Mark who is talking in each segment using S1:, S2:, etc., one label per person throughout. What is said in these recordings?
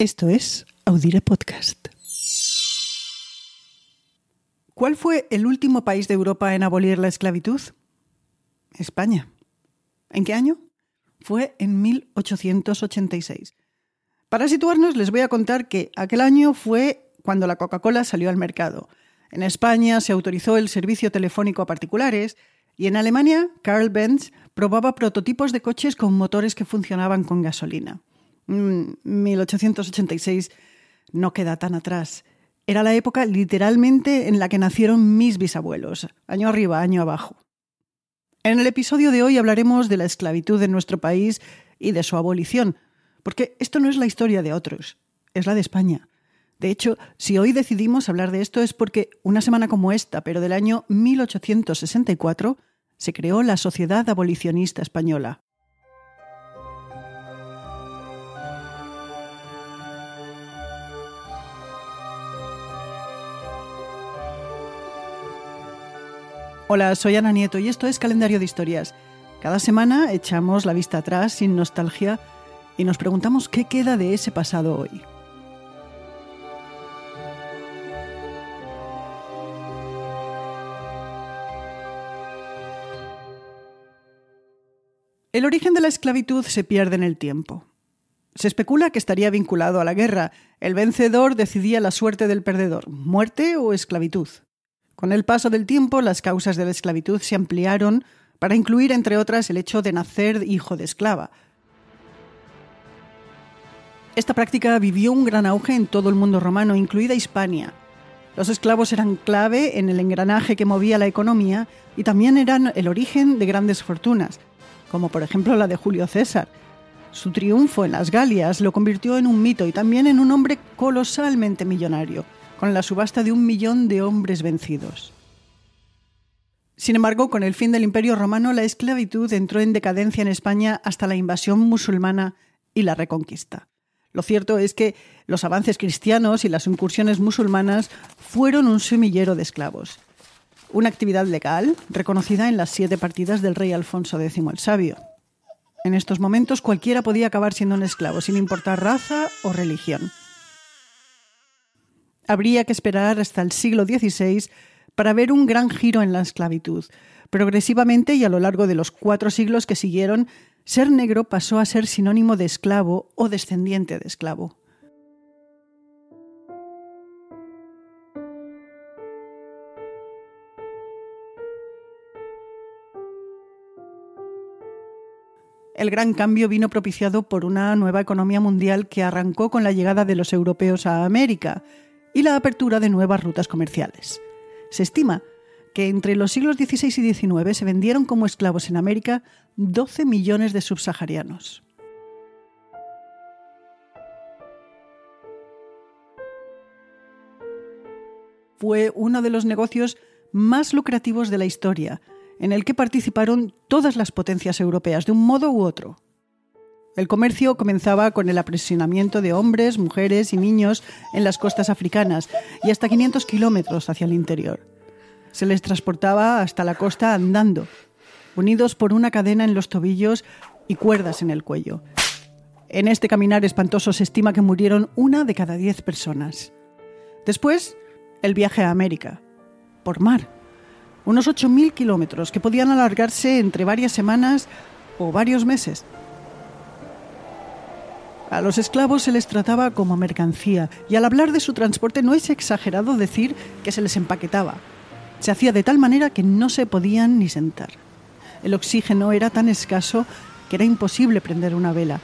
S1: Esto es Audire Podcast. ¿Cuál fue el último país de Europa en abolir la esclavitud? España. ¿En qué año? Fue en 1886. Para situarnos, les voy a contar que aquel año fue cuando la Coca-Cola salió al mercado. En España se autorizó el servicio telefónico a particulares y en Alemania, Karl Benz probaba prototipos de coches con motores que funcionaban con gasolina. 1886 mm, no queda tan atrás. Era la época literalmente en la que nacieron mis bisabuelos, año arriba, año abajo. En el episodio de hoy hablaremos de la esclavitud en nuestro país y de su abolición, porque esto no es la historia de otros, es la de España. De hecho, si hoy decidimos hablar de esto es porque una semana como esta, pero del año 1864, se creó la Sociedad Abolicionista Española. Hola, soy Ana Nieto y esto es Calendario de Historias. Cada semana echamos la vista atrás sin nostalgia y nos preguntamos qué queda de ese pasado hoy. El origen de la esclavitud se pierde en el tiempo. Se especula que estaría vinculado a la guerra. El vencedor decidía la suerte del perdedor, muerte o esclavitud. Con el paso del tiempo, las causas de la esclavitud se ampliaron para incluir, entre otras, el hecho de nacer hijo de esclava. Esta práctica vivió un gran auge en todo el mundo romano, incluida Hispania. Los esclavos eran clave en el engranaje que movía la economía y también eran el origen de grandes fortunas, como por ejemplo la de Julio César. Su triunfo en las Galias lo convirtió en un mito y también en un hombre colosalmente millonario con la subasta de un millón de hombres vencidos. Sin embargo, con el fin del Imperio romano, la esclavitud entró en decadencia en España hasta la invasión musulmana y la reconquista. Lo cierto es que los avances cristianos y las incursiones musulmanas fueron un semillero de esclavos. Una actividad legal reconocida en las siete partidas del rey Alfonso X el Sabio. En estos momentos cualquiera podía acabar siendo un esclavo, sin importar raza o religión habría que esperar hasta el siglo XVI para ver un gran giro en la esclavitud. Progresivamente y a lo largo de los cuatro siglos que siguieron, ser negro pasó a ser sinónimo de esclavo o descendiente de esclavo. El gran cambio vino propiciado por una nueva economía mundial que arrancó con la llegada de los europeos a América, y la apertura de nuevas rutas comerciales. Se estima que entre los siglos XVI y XIX se vendieron como esclavos en América 12 millones de subsaharianos. Fue uno de los negocios más lucrativos de la historia, en el que participaron todas las potencias europeas de un modo u otro. El comercio comenzaba con el apresionamiento de hombres, mujeres y niños en las costas africanas y hasta 500 kilómetros hacia el interior. Se les transportaba hasta la costa andando, unidos por una cadena en los tobillos y cuerdas en el cuello. En este caminar espantoso se estima que murieron una de cada diez personas. Después, el viaje a América, por mar. Unos 8.000 kilómetros que podían alargarse entre varias semanas o varios meses. A los esclavos se les trataba como mercancía y al hablar de su transporte no es exagerado decir que se les empaquetaba. Se hacía de tal manera que no se podían ni sentar. El oxígeno era tan escaso que era imposible prender una vela.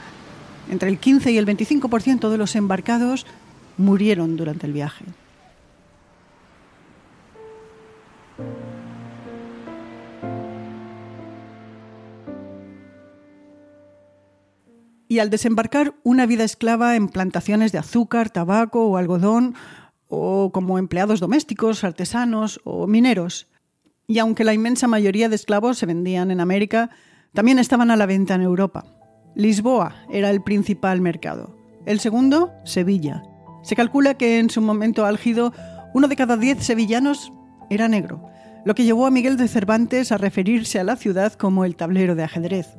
S1: Entre el 15 y el 25% de los embarcados murieron durante el viaje. Y al desembarcar una vida esclava en plantaciones de azúcar, tabaco o algodón, o como empleados domésticos, artesanos o mineros. Y aunque la inmensa mayoría de esclavos se vendían en América, también estaban a la venta en Europa. Lisboa era el principal mercado. El segundo, Sevilla. Se calcula que en su momento álgido, uno de cada diez sevillanos era negro, lo que llevó a Miguel de Cervantes a referirse a la ciudad como el tablero de ajedrez.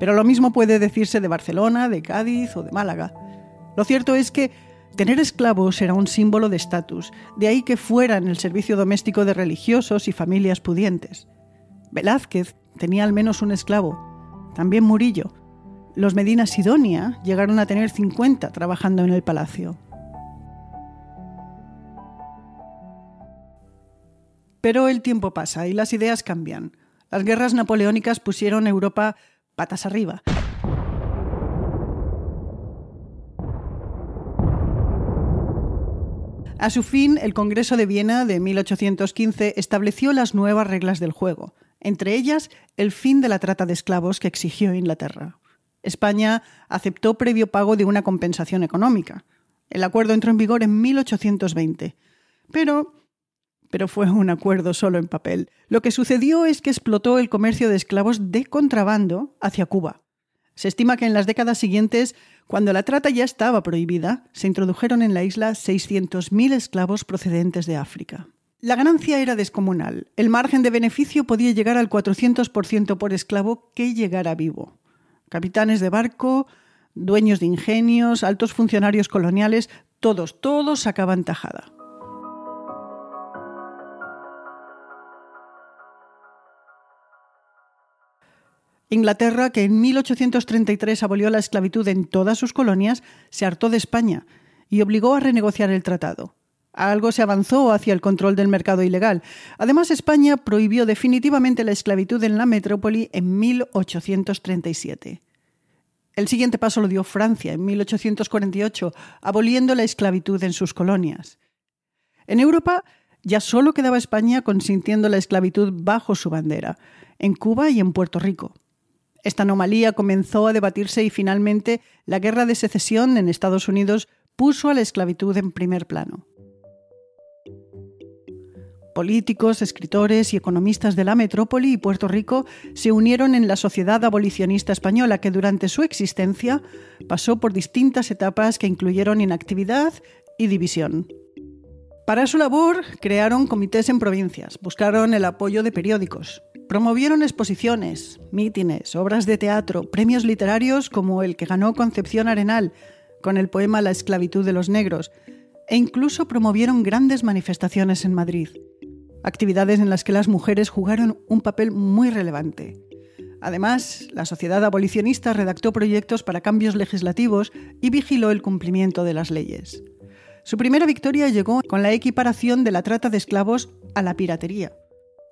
S1: Pero lo mismo puede decirse de Barcelona, de Cádiz o de Málaga. Lo cierto es que tener esclavos era un símbolo de estatus, de ahí que fueran el servicio doméstico de religiosos y familias pudientes. Velázquez tenía al menos un esclavo, también Murillo. Los Medina Sidonia llegaron a tener 50 trabajando en el palacio. Pero el tiempo pasa y las ideas cambian. Las guerras napoleónicas pusieron Europa patas arriba. A su fin, el Congreso de Viena de 1815 estableció las nuevas reglas del juego, entre ellas el fin de la trata de esclavos que exigió Inglaterra. España aceptó previo pago de una compensación económica. El acuerdo entró en vigor en 1820. Pero pero fue un acuerdo solo en papel. Lo que sucedió es que explotó el comercio de esclavos de contrabando hacia Cuba. Se estima que en las décadas siguientes, cuando la trata ya estaba prohibida, se introdujeron en la isla 600.000 esclavos procedentes de África. La ganancia era descomunal. El margen de beneficio podía llegar al 400% por esclavo que llegara vivo. Capitanes de barco, dueños de ingenios, altos funcionarios coloniales, todos, todos sacaban tajada. Inglaterra, que en 1833 abolió la esclavitud en todas sus colonias, se hartó de España y obligó a renegociar el tratado. Algo se avanzó hacia el control del mercado ilegal. Además, España prohibió definitivamente la esclavitud en la metrópoli en 1837. El siguiente paso lo dio Francia en 1848, aboliendo la esclavitud en sus colonias. En Europa ya solo quedaba España consintiendo la esclavitud bajo su bandera, en Cuba y en Puerto Rico. Esta anomalía comenzó a debatirse y finalmente la guerra de secesión en Estados Unidos puso a la esclavitud en primer plano. Políticos, escritores y economistas de la metrópoli y Puerto Rico se unieron en la Sociedad Abolicionista Española, que durante su existencia pasó por distintas etapas que incluyeron inactividad y división. Para su labor crearon comités en provincias, buscaron el apoyo de periódicos, Promovieron exposiciones, mítines, obras de teatro, premios literarios como el que ganó Concepción Arenal con el poema La esclavitud de los negros, e incluso promovieron grandes manifestaciones en Madrid, actividades en las que las mujeres jugaron un papel muy relevante. Además, la sociedad abolicionista redactó proyectos para cambios legislativos y vigiló el cumplimiento de las leyes. Su primera victoria llegó con la equiparación de la trata de esclavos a la piratería.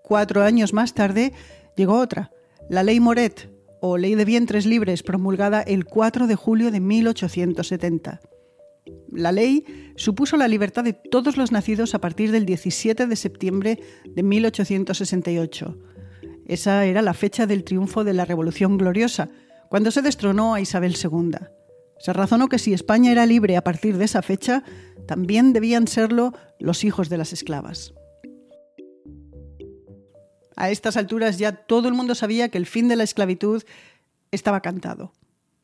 S1: Cuatro años más tarde llegó otra, la Ley Moret, o Ley de Vientres Libres, promulgada el 4 de julio de 1870. La ley supuso la libertad de todos los nacidos a partir del 17 de septiembre de 1868. Esa era la fecha del triunfo de la Revolución Gloriosa, cuando se destronó a Isabel II. Se razonó que si España era libre a partir de esa fecha, también debían serlo los hijos de las esclavas. A estas alturas ya todo el mundo sabía que el fin de la esclavitud estaba cantado.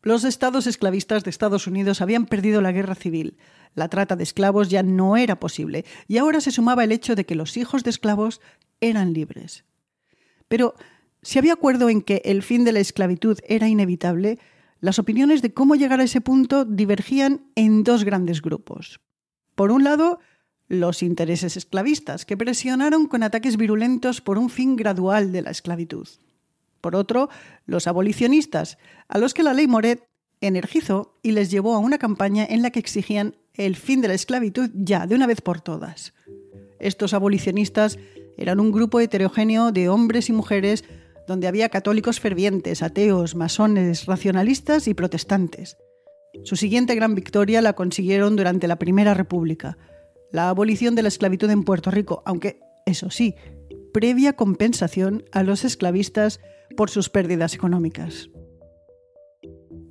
S1: Los estados esclavistas de Estados Unidos habían perdido la guerra civil. La trata de esclavos ya no era posible y ahora se sumaba el hecho de que los hijos de esclavos eran libres. Pero si había acuerdo en que el fin de la esclavitud era inevitable, las opiniones de cómo llegar a ese punto divergían en dos grandes grupos. Por un lado, los intereses esclavistas, que presionaron con ataques virulentos por un fin gradual de la esclavitud. Por otro, los abolicionistas, a los que la ley Moret energizó y les llevó a una campaña en la que exigían el fin de la esclavitud ya, de una vez por todas. Estos abolicionistas eran un grupo heterogéneo de hombres y mujeres donde había católicos fervientes, ateos, masones, racionalistas y protestantes. Su siguiente gran victoria la consiguieron durante la Primera República, la abolición de la esclavitud en Puerto Rico, aunque, eso sí, previa compensación a los esclavistas por sus pérdidas económicas.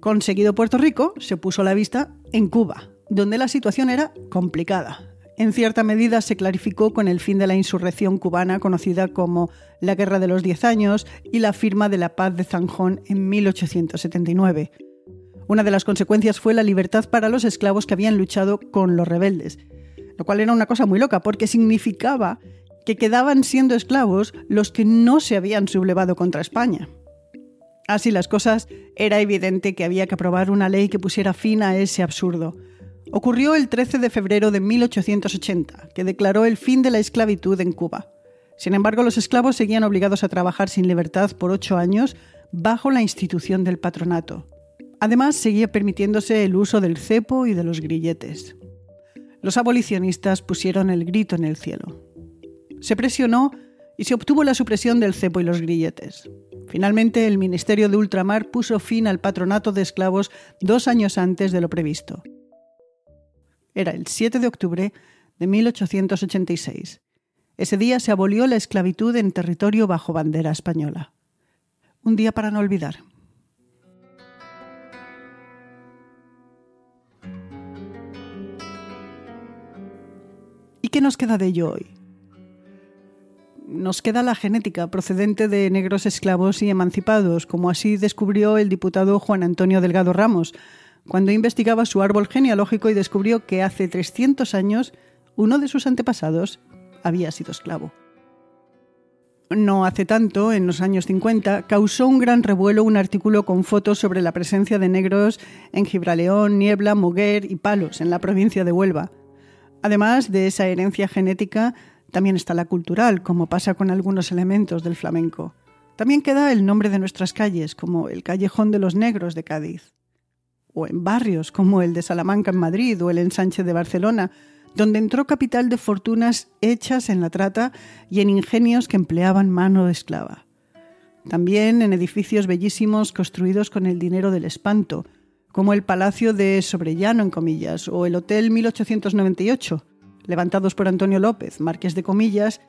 S1: Conseguido Puerto Rico, se puso la vista en Cuba, donde la situación era complicada. En cierta medida se clarificó con el fin de la insurrección cubana conocida como la Guerra de los Diez Años y la firma de la Paz de Zanjón en 1879. Una de las consecuencias fue la libertad para los esclavos que habían luchado con los rebeldes, lo cual era una cosa muy loca, porque significaba que quedaban siendo esclavos los que no se habían sublevado contra España. Así las cosas, era evidente que había que aprobar una ley que pusiera fin a ese absurdo. ocurrió el 13 de febrero de 1880, que declaró el fin de la esclavitud en Cuba. Sin embargo, los esclavos seguían obligados a trabajar sin libertad por ocho años bajo la institución del patronato. Además, seguía permitiéndose el uso del cepo y de los grilletes. Los abolicionistas pusieron el grito en el cielo. Se presionó y se obtuvo la supresión del cepo y los grilletes. Finalmente, el Ministerio de Ultramar puso fin al patronato de esclavos dos años antes de lo previsto. Era el 7 de octubre de 1886. Ese día se abolió la esclavitud en territorio bajo bandera española. Un día para no olvidar. Qué nos queda de ello hoy? Nos queda la genética procedente de negros esclavos y emancipados, como así descubrió el diputado Juan Antonio Delgado Ramos, cuando investigaba su árbol genealógico y descubrió que hace 300 años uno de sus antepasados había sido esclavo. No hace tanto, en los años 50, causó un gran revuelo un artículo con fotos sobre la presencia de negros en Gibraleón, Niebla, Moguer y Palos, en la provincia de Huelva. Además de esa herencia genética, también está la cultural, como pasa con algunos elementos del flamenco. También queda el nombre de nuestras calles, como el Callejón de los Negros de Cádiz o en barrios como el de Salamanca en Madrid o el ensanche de Barcelona, donde entró capital de fortunas hechas en la trata y en ingenios que empleaban mano de esclava. También en edificios bellísimos construidos con el dinero del espanto, como el Palacio de Sobrellano, en comillas, o el Hotel 1898, levantados por Antonio López, marqués de comillas,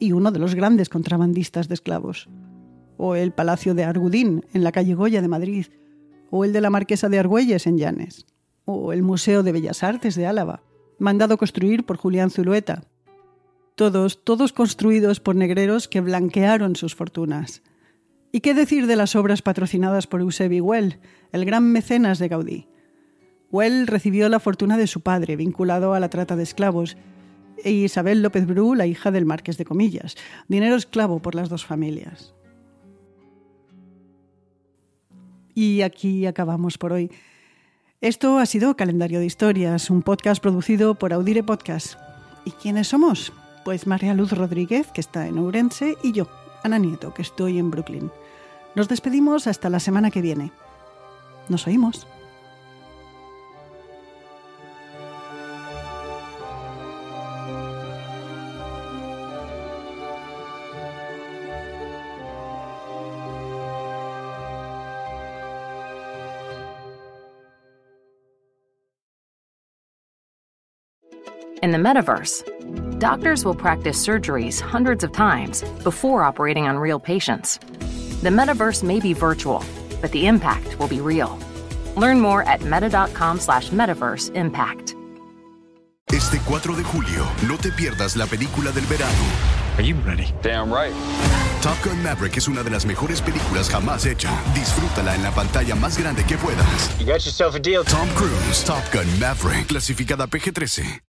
S1: y uno de los grandes contrabandistas de esclavos. O el Palacio de Argudín, en la calle Goya de Madrid, o el de la Marquesa de Argüelles en Llanes, o el Museo de Bellas Artes de Álava, mandado construir por Julián Zulueta. Todos, todos construidos por negreros que blanquearon sus fortunas. ¿Y qué decir de las obras patrocinadas por Eusebi Well, el gran mecenas de Gaudí? Well recibió la fortuna de su padre, vinculado a la trata de esclavos, e Isabel López Bru, la hija del marqués de Comillas, dinero esclavo por las dos familias. Y aquí acabamos por hoy. Esto ha sido Calendario de Historias, un podcast producido por Audire Podcast. ¿Y quiénes somos? Pues María Luz Rodríguez, que está en Ourense, y yo, Ana Nieto, que estoy en Brooklyn. Nos despedimos hasta la semana que viene. Nos oímos.
S2: In the metaverse, doctors will practice surgeries hundreds of times before operating on real patients. The metaverse may be virtual, but the impact will be real. Learn more at meta.com slash metaverse impact.
S3: Este 4 de julio, no te pierdas la película del verano.
S4: Are you ready?
S5: Damn right.
S3: Top Gun Maverick es una de las mejores películas jamás hecha. Disfrútala en la pantalla más grande que puedas.
S5: You got yourself a deal.
S3: Tom Cruise, Top Gun Maverick, clasificada PG-13.